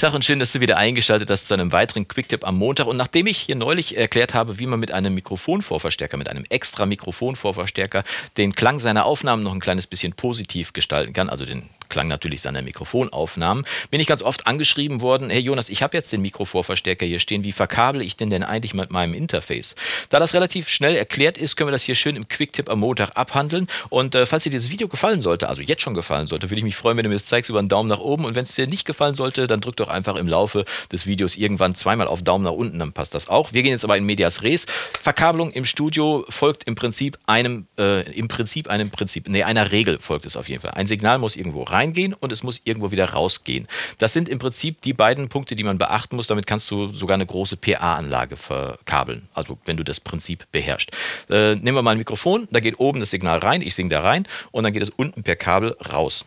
Tag und schön, dass du wieder eingeschaltet hast zu einem weiteren Quicktip am Montag. Und nachdem ich hier neulich erklärt habe, wie man mit einem Mikrofonvorverstärker, mit einem extra Mikrofonvorverstärker den Klang seiner Aufnahmen noch ein kleines bisschen positiv gestalten kann, also den Klang natürlich seiner Mikrofonaufnahmen, bin ich ganz oft angeschrieben worden, hey Jonas, ich habe jetzt den Mikrovorverstärker hier stehen, wie verkabel ich den denn eigentlich mit meinem Interface? Da das relativ schnell erklärt ist, können wir das hier schön im Quicktip am Montag abhandeln. Und äh, falls dir dieses Video gefallen sollte, also jetzt schon gefallen sollte, würde ich mich freuen, wenn du mir das zeigst über einen Daumen nach oben. Und wenn es dir nicht gefallen sollte, dann drück doch einfach im Laufe des Videos irgendwann zweimal auf Daumen nach unten, dann passt das auch. Wir gehen jetzt aber in Medias Res. Verkabelung im Studio folgt im Prinzip einem, äh, im Prinzip einem Prinzip, nee, einer Regel folgt es auf jeden Fall. Ein Signal muss irgendwo rein reingehen und es muss irgendwo wieder rausgehen. Das sind im Prinzip die beiden Punkte, die man beachten muss. Damit kannst du sogar eine große PA-Anlage verkabeln, also wenn du das Prinzip beherrschst. Äh, nehmen wir mal ein Mikrofon, da geht oben das Signal rein, ich singe da rein und dann geht es unten per Kabel raus.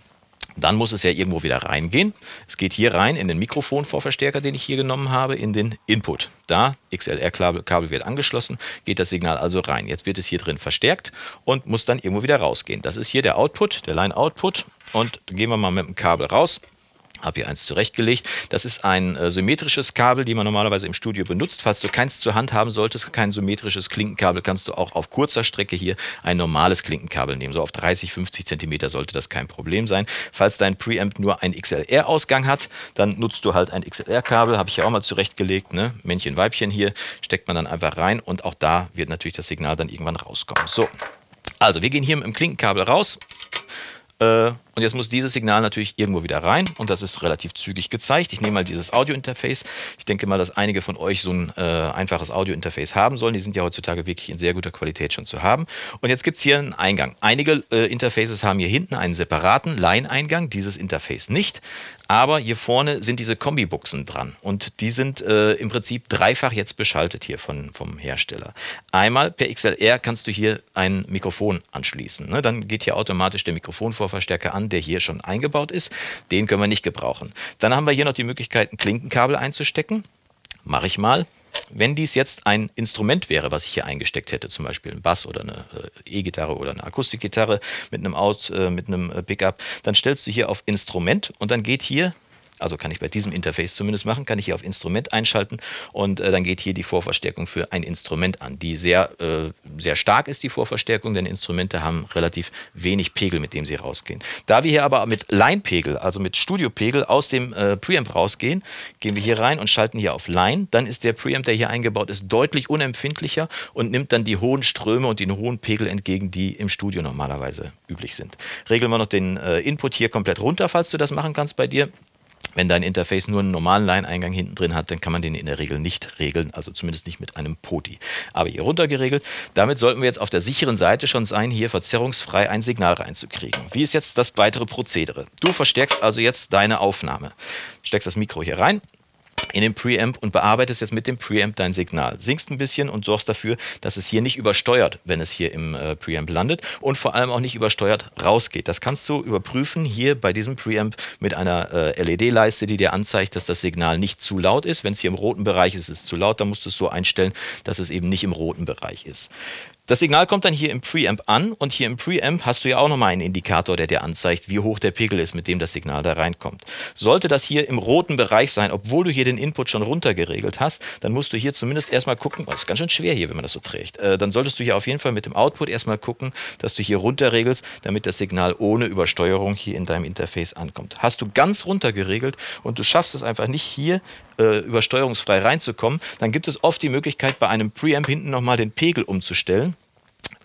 Dann muss es ja irgendwo wieder reingehen. Es geht hier rein in den Mikrofonvorverstärker, den ich hier genommen habe, in den Input. Da, XLR-Kabel wird angeschlossen, geht das Signal also rein. Jetzt wird es hier drin verstärkt und muss dann irgendwo wieder rausgehen. Das ist hier der Output, der Line-Output. Und gehen wir mal mit dem Kabel raus habe hier eins zurechtgelegt. Das ist ein äh, symmetrisches Kabel, die man normalerweise im Studio benutzt. Falls du keins zur Hand haben solltest, kein symmetrisches Klinkenkabel, kannst du auch auf kurzer Strecke hier ein normales Klinkenkabel nehmen. So auf 30, 50 Zentimeter sollte das kein Problem sein. Falls dein Preamp nur einen XLR-Ausgang hat, dann nutzt du halt ein XLR-Kabel. Habe ich ja auch mal zurechtgelegt. Ne? Männchen, Weibchen hier steckt man dann einfach rein und auch da wird natürlich das Signal dann irgendwann rauskommen. So, also wir gehen hier mit dem Klinkenkabel raus. Äh, und jetzt muss dieses Signal natürlich irgendwo wieder rein und das ist relativ zügig gezeigt. Ich nehme mal dieses Audio-Interface. Ich denke mal, dass einige von euch so ein äh, einfaches Audio-Interface haben sollen. Die sind ja heutzutage wirklich in sehr guter Qualität schon zu haben. Und jetzt gibt es hier einen Eingang. Einige äh, Interfaces haben hier hinten einen separaten Line-Eingang, dieses Interface nicht. Aber hier vorne sind diese Kombibuchsen dran und die sind äh, im Prinzip dreifach jetzt beschaltet hier von, vom Hersteller. Einmal per XLR kannst du hier ein Mikrofon anschließen. Ne? Dann geht hier automatisch der Mikrofonvorverstärker an an, der hier schon eingebaut ist. Den können wir nicht gebrauchen. Dann haben wir hier noch die Möglichkeit, ein Klinkenkabel einzustecken. Mache ich mal. Wenn dies jetzt ein Instrument wäre, was ich hier eingesteckt hätte, zum Beispiel ein Bass oder eine äh, E-Gitarre oder eine Akustikgitarre mit einem Out, äh, mit einem äh, Pickup, dann stellst du hier auf Instrument und dann geht hier also kann ich bei diesem Interface zumindest machen, kann ich hier auf Instrument einschalten und äh, dann geht hier die Vorverstärkung für ein Instrument an, die sehr, äh, sehr stark ist, die Vorverstärkung, denn Instrumente haben relativ wenig Pegel, mit dem sie rausgehen. Da wir hier aber mit Line-Pegel, also mit Studio-Pegel aus dem äh, Preamp rausgehen, gehen wir hier rein und schalten hier auf Line. Dann ist der Preamp, der hier eingebaut ist, deutlich unempfindlicher und nimmt dann die hohen Ströme und den hohen Pegel entgegen, die im Studio normalerweise üblich sind. Regeln wir noch den äh, Input hier komplett runter, falls du das machen kannst bei dir. Wenn dein Interface nur einen normalen Line-Eingang hinten drin hat, dann kann man den in der Regel nicht regeln, also zumindest nicht mit einem POTI. Aber hier runter geregelt. Damit sollten wir jetzt auf der sicheren Seite schon sein, hier verzerrungsfrei ein Signal reinzukriegen. Wie ist jetzt das weitere Prozedere? Du verstärkst also jetzt deine Aufnahme. Steckst das Mikro hier rein, in den Preamp und bearbeitest jetzt mit dem Preamp dein Signal. Singst ein bisschen und sorgst dafür, dass es hier nicht übersteuert, wenn es hier im äh, Preamp landet und vor allem auch nicht übersteuert rausgeht. Das kannst du überprüfen hier bei diesem Preamp mit einer äh, LED-Leiste, die dir anzeigt, dass das Signal nicht zu laut ist. Wenn es hier im roten Bereich ist, ist es zu laut, dann musst du es so einstellen, dass es eben nicht im roten Bereich ist. Das Signal kommt dann hier im Preamp an und hier im Preamp hast du ja auch nochmal einen Indikator, der dir anzeigt, wie hoch der Pegel ist, mit dem das Signal da reinkommt. Sollte das hier im roten Bereich sein, obwohl du hier den Input schon runtergeregelt hast, dann musst du hier zumindest erstmal gucken, oh, das ist ganz schön schwer hier, wenn man das so trägt, äh, dann solltest du hier auf jeden Fall mit dem Output erstmal gucken, dass du hier runterregelst, damit das Signal ohne Übersteuerung hier in deinem Interface ankommt. Hast du ganz runtergeregelt und du schaffst es einfach nicht hier äh, übersteuerungsfrei reinzukommen, dann gibt es oft die Möglichkeit, bei einem Preamp hinten nochmal den Pegel umzustellen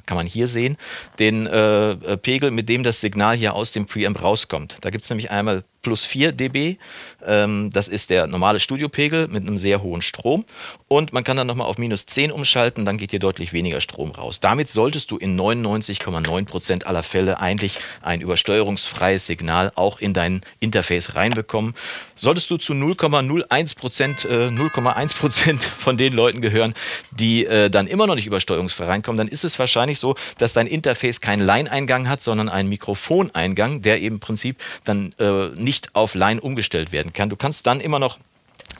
kann man hier sehen, den äh, äh Pegel, mit dem das Signal hier aus dem Preamp rauskommt. Da gibt es nämlich einmal plus 4 dB. Ähm, das ist der normale Studiopegel mit einem sehr hohen Strom. Und man kann dann nochmal auf minus 10 umschalten, dann geht hier deutlich weniger Strom raus. Damit solltest du in 99,9% aller Fälle eigentlich ein übersteuerungsfreies Signal auch in dein Interface reinbekommen. Solltest du zu 0,01% äh, 0,1% von den Leuten gehören, die äh, dann immer noch nicht übersteuerungsfrei reinkommen, dann ist es wahrscheinlich so, dass dein Interface keinen Line-Eingang hat, sondern einen Mikrofoneingang, der eben im Prinzip dann äh, nicht auf Line umgestellt werden kann. Du kannst dann immer noch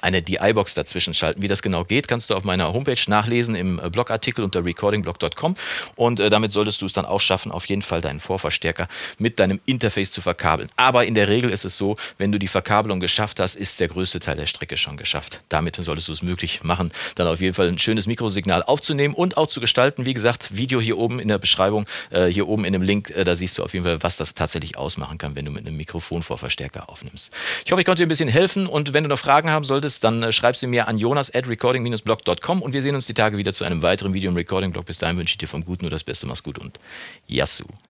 eine DI-Box dazwischen schalten. Wie das genau geht, kannst du auf meiner Homepage nachlesen im äh, Blogartikel unter recordingblog.com und äh, damit solltest du es dann auch schaffen, auf jeden Fall deinen Vorverstärker mit deinem Interface zu verkabeln. Aber in der Regel ist es so, wenn du die Verkabelung geschafft hast, ist der größte Teil der Strecke schon geschafft. Damit solltest du es möglich machen, dann auf jeden Fall ein schönes Mikrosignal aufzunehmen und auch zu gestalten. Wie gesagt, Video hier oben in der Beschreibung, äh, hier oben in dem Link, äh, da siehst du auf jeden Fall, was das tatsächlich ausmachen kann, wenn du mit einem Mikrofonvorverstärker aufnimmst. Ich hoffe, ich konnte dir ein bisschen helfen und wenn du noch Fragen haben solltest, solltest, dann äh, schreib sie mir an jonas at recording-blog.com und wir sehen uns die Tage wieder zu einem weiteren Video im Recording-Blog. Bis dahin wünsche ich dir vom Guten nur das Beste. Mach's gut und Yassou.